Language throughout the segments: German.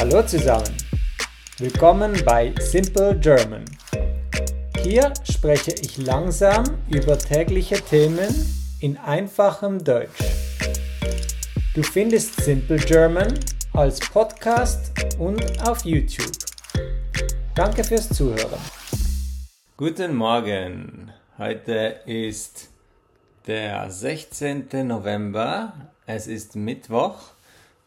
Hallo zusammen. Willkommen bei Simple German. Hier spreche ich langsam über tägliche Themen in einfachem Deutsch. Du findest Simple German als Podcast und auf YouTube. Danke fürs Zuhören. Guten Morgen. Heute ist der 16. November. Es ist Mittwoch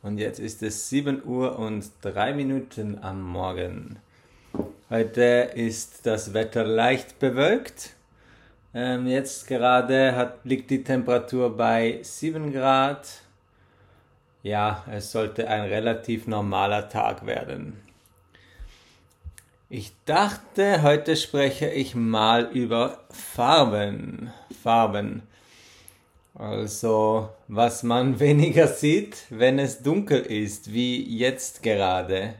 und jetzt ist es 7 Uhr und 3 Minuten am Morgen. Heute ist das Wetter leicht bewölkt. Ähm, jetzt gerade hat, liegt die Temperatur bei 7 Grad. Ja, es sollte ein relativ normaler Tag werden. Ich dachte, heute spreche ich mal über Farben. Farben. Also, was man weniger sieht, wenn es dunkel ist, wie jetzt gerade.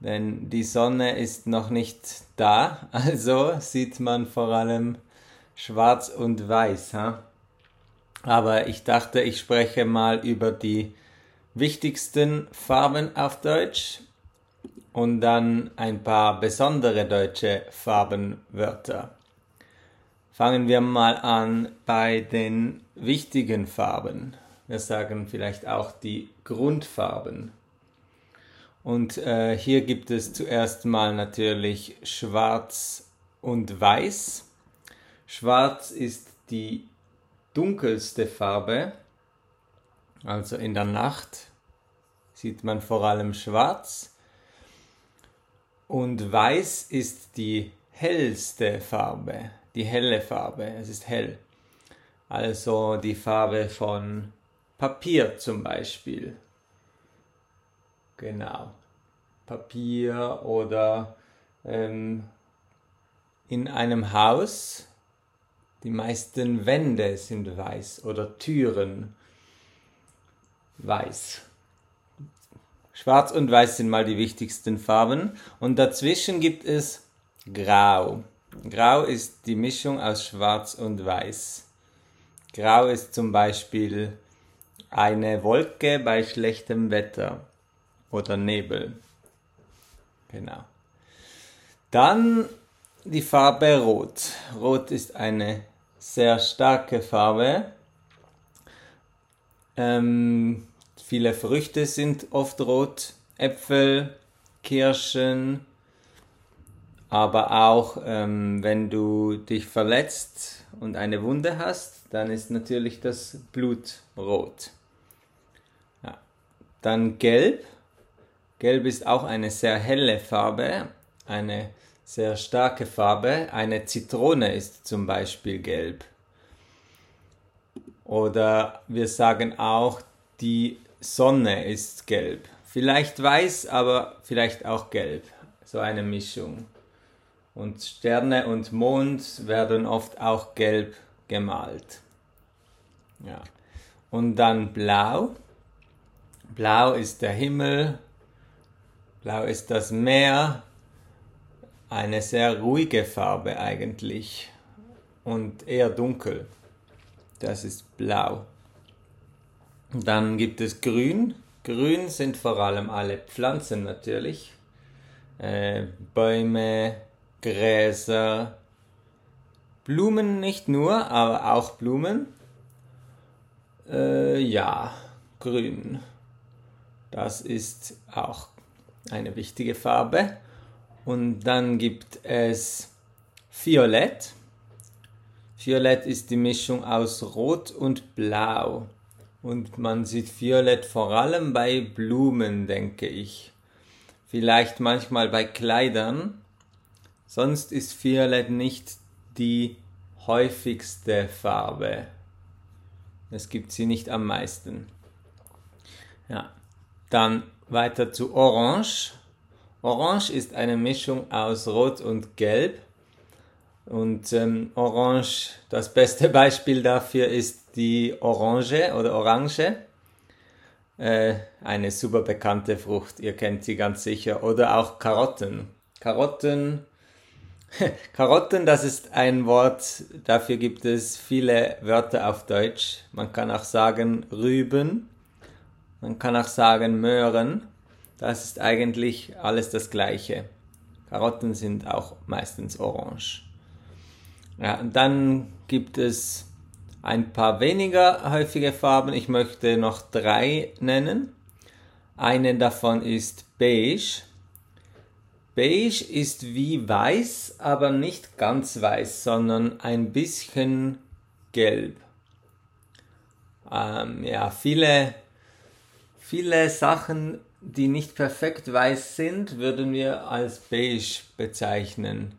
Denn die Sonne ist noch nicht da, also sieht man vor allem schwarz und weiß. Ha? Aber ich dachte, ich spreche mal über die wichtigsten Farben auf Deutsch und dann ein paar besondere deutsche Farbenwörter. Fangen wir mal an bei den wichtigen Farben. Wir sagen vielleicht auch die Grundfarben. Und äh, hier gibt es zuerst mal natürlich Schwarz und Weiß. Schwarz ist die dunkelste Farbe, also in der Nacht sieht man vor allem Schwarz. Und Weiß ist die hellste Farbe, die helle Farbe. Es ist hell. Also die Farbe von Papier zum Beispiel. Genau. Papier oder ähm, in einem Haus. Die meisten Wände sind weiß oder Türen weiß. Schwarz und Weiß sind mal die wichtigsten Farben. Und dazwischen gibt es Grau. Grau ist die Mischung aus Schwarz und Weiß. Grau ist zum Beispiel eine Wolke bei schlechtem Wetter oder Nebel. Genau. Dann die Farbe Rot. Rot ist eine sehr starke Farbe. Ähm, Viele Früchte sind oft rot, Äpfel, Kirschen, aber auch ähm, wenn du dich verletzt und eine Wunde hast, dann ist natürlich das Blut rot. Ja. Dann gelb. Gelb ist auch eine sehr helle Farbe, eine sehr starke Farbe. Eine Zitrone ist zum Beispiel gelb. Oder wir sagen auch, die Sonne ist gelb. Vielleicht weiß, aber vielleicht auch gelb. So eine Mischung. Und Sterne und Mond werden oft auch gelb gemalt. Ja. Und dann blau. Blau ist der Himmel. Blau ist das Meer. Eine sehr ruhige Farbe eigentlich. Und eher dunkel. Das ist blau. Dann gibt es Grün. Grün sind vor allem alle Pflanzen natürlich. Äh, Bäume, Gräser, Blumen nicht nur, aber auch Blumen. Äh, ja, grün. Das ist auch eine wichtige Farbe. Und dann gibt es Violett. Violett ist die Mischung aus Rot und Blau. Und man sieht Violett vor allem bei Blumen, denke ich. Vielleicht manchmal bei Kleidern. Sonst ist Violett nicht die häufigste Farbe. Es gibt sie nicht am meisten. Ja. Dann weiter zu Orange. Orange ist eine Mischung aus Rot und Gelb. Und ähm, Orange, das beste Beispiel dafür ist die Orange oder Orange. Äh, eine super bekannte Frucht, ihr kennt sie ganz sicher. Oder auch Karotten. Karotten, Karotten, das ist ein Wort, dafür gibt es viele Wörter auf Deutsch. Man kann auch sagen Rüben, man kann auch sagen Möhren. Das ist eigentlich alles das gleiche. Karotten sind auch meistens orange. Ja, dann gibt es ein paar weniger häufige Farben. Ich möchte noch drei nennen. Eine davon ist beige. Beige ist wie weiß, aber nicht ganz weiß, sondern ein bisschen gelb. Ähm, ja, viele, viele Sachen, die nicht perfekt weiß sind, würden wir als beige bezeichnen.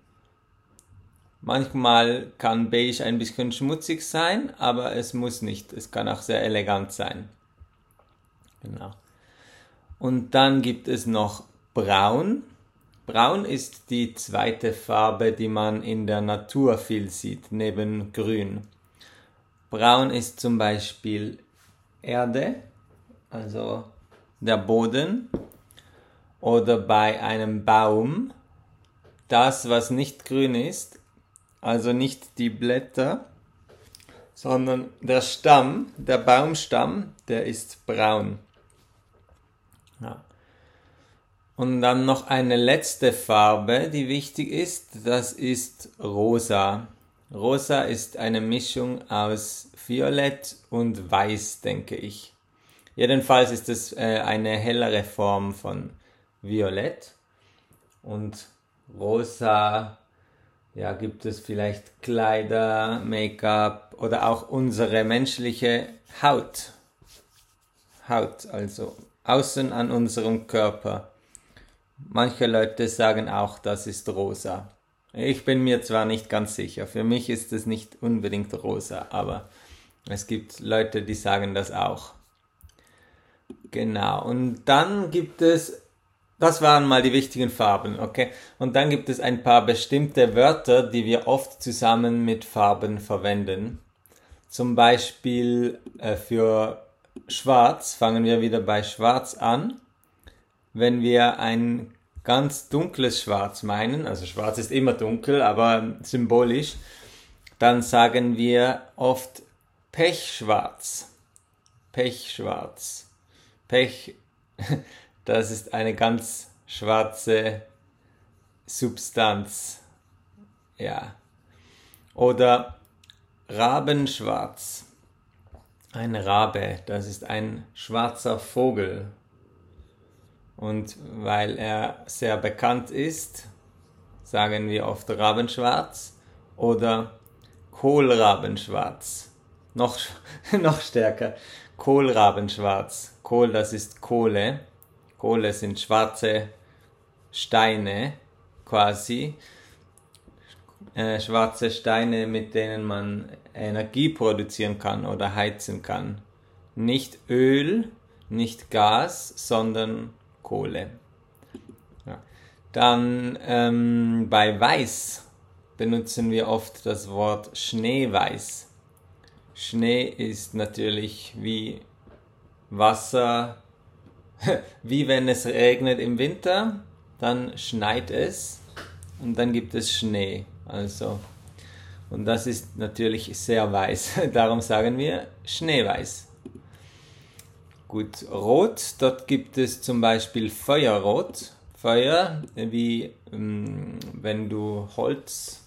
Manchmal kann beige ein bisschen schmutzig sein, aber es muss nicht. Es kann auch sehr elegant sein. Genau. Und dann gibt es noch braun. Braun ist die zweite Farbe, die man in der Natur viel sieht, neben grün. Braun ist zum Beispiel Erde, also der Boden, oder bei einem Baum das, was nicht grün ist, also nicht die Blätter, sondern der Stamm, der Baumstamm, der ist braun. Ja. Und dann noch eine letzte Farbe, die wichtig ist, das ist rosa. Rosa ist eine Mischung aus Violett und Weiß, denke ich. Jedenfalls ist es äh, eine hellere Form von Violett. Und rosa, ja, gibt es vielleicht Kleider, Make-up oder auch unsere menschliche Haut. Haut, also außen an unserem Körper. Manche Leute sagen auch, das ist rosa. Ich bin mir zwar nicht ganz sicher, für mich ist es nicht unbedingt rosa, aber es gibt Leute, die sagen das auch. Genau, und dann gibt es, das waren mal die wichtigen Farben, okay? Und dann gibt es ein paar bestimmte Wörter, die wir oft zusammen mit Farben verwenden. Zum Beispiel äh, für Schwarz fangen wir wieder bei Schwarz an. Wenn wir ein ganz dunkles Schwarz meinen, also Schwarz ist immer dunkel, aber symbolisch, dann sagen wir oft Pechschwarz. Pechschwarz. Pech, das ist eine ganz schwarze Substanz. Ja. Oder Rabenschwarz. Ein Rabe, das ist ein schwarzer Vogel. Und weil er sehr bekannt ist, sagen wir oft Rabenschwarz oder Kohlrabenschwarz. Noch, noch stärker. Kohlrabenschwarz. Kohl, das ist Kohle. Kohle sind schwarze Steine quasi. Äh, schwarze Steine, mit denen man Energie produzieren kann oder heizen kann. Nicht Öl, nicht Gas, sondern Kohle. Ja. Dann ähm, bei Weiß benutzen wir oft das Wort Schneeweiß. Schnee ist natürlich wie Wasser, wie wenn es regnet im Winter, dann schneit es und dann gibt es Schnee. Also, und das ist natürlich sehr weiß. Darum sagen wir Schneeweiß. Gut, Rot, dort gibt es zum Beispiel Feuerrot. Feuer, wie ähm, wenn du Holz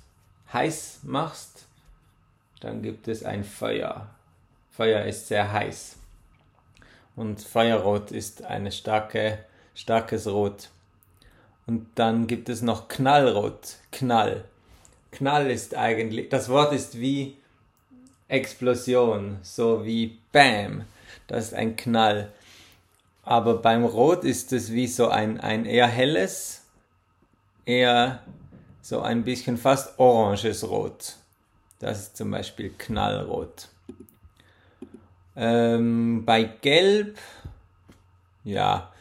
heiß machst, dann gibt es ein Feuer. Feuer ist sehr heiß. Und Feuerrot ist ein starke, starkes Rot. Und dann gibt es noch Knallrot, Knall. Knall ist eigentlich, das Wort ist wie Explosion, so wie Bam das ist ein Knall. Aber beim Rot ist es wie so ein, ein eher helles, eher so ein bisschen fast oranges Rot. Das ist zum Beispiel Knallrot. Ähm, bei Gelb, ja,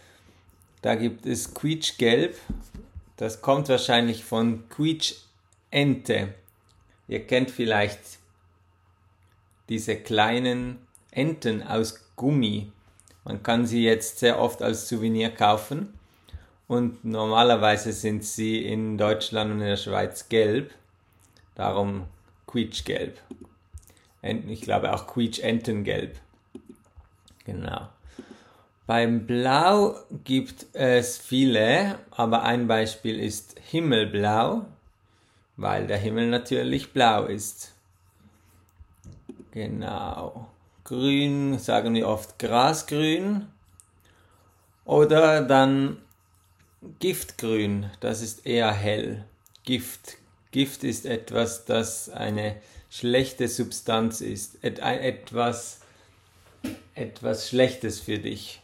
da gibt es Quietschgelb. Das kommt wahrscheinlich von Quietschente. Ihr kennt vielleicht diese kleinen Enten aus Gummi. Man kann sie jetzt sehr oft als Souvenir kaufen und normalerweise sind sie in Deutschland und in der Schweiz gelb, darum quietschgelb. Ich glaube auch quietschentengelb. Genau. Beim Blau gibt es viele, aber ein Beispiel ist Himmelblau, weil der Himmel natürlich blau ist. Genau. Grün sagen wir oft Grasgrün. Oder dann Giftgrün, das ist eher hell. Gift. Gift ist etwas, das eine schlechte Substanz ist. Et, etwas, etwas Schlechtes für dich.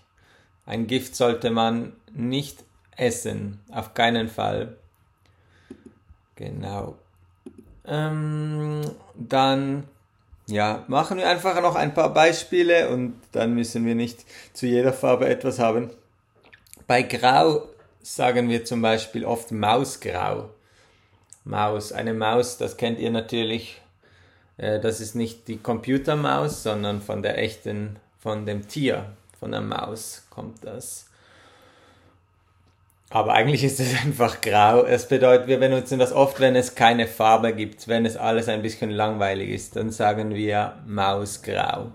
Ein Gift sollte man nicht essen, auf keinen Fall. Genau. Ähm, dann ja, machen wir einfach noch ein paar Beispiele und dann müssen wir nicht zu jeder Farbe etwas haben. Bei Grau sagen wir zum Beispiel oft Mausgrau. Maus, eine Maus, das kennt ihr natürlich. Äh, das ist nicht die Computermaus, sondern von der echten, von dem Tier, von der Maus kommt das. Aber eigentlich ist es einfach grau. Es bedeutet, wir benutzen das oft, wenn es keine Farbe gibt, wenn es alles ein bisschen langweilig ist, dann sagen wir Mausgrau.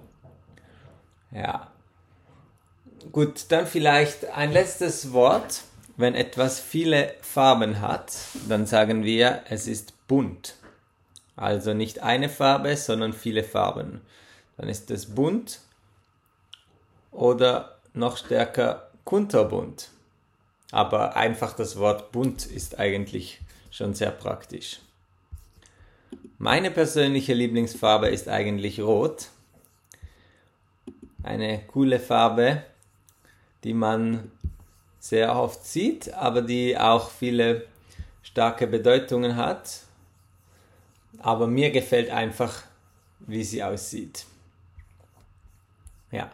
Ja. Gut, dann vielleicht ein letztes Wort. Wenn etwas viele Farben hat, dann sagen wir, es ist bunt. Also nicht eine Farbe, sondern viele Farben. Dann ist es bunt oder noch stärker kunterbunt. Aber einfach das Wort bunt ist eigentlich schon sehr praktisch. Meine persönliche Lieblingsfarbe ist eigentlich rot. Eine coole Farbe, die man sehr oft sieht, aber die auch viele starke Bedeutungen hat. Aber mir gefällt einfach, wie sie aussieht. Ja,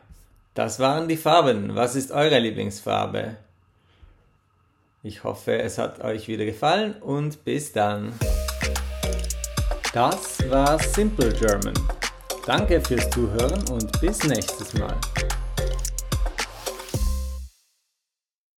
das waren die Farben. Was ist eure Lieblingsfarbe? Ich hoffe, es hat euch wieder gefallen und bis dann. Das war Simple German. Danke fürs Zuhören und bis nächstes Mal.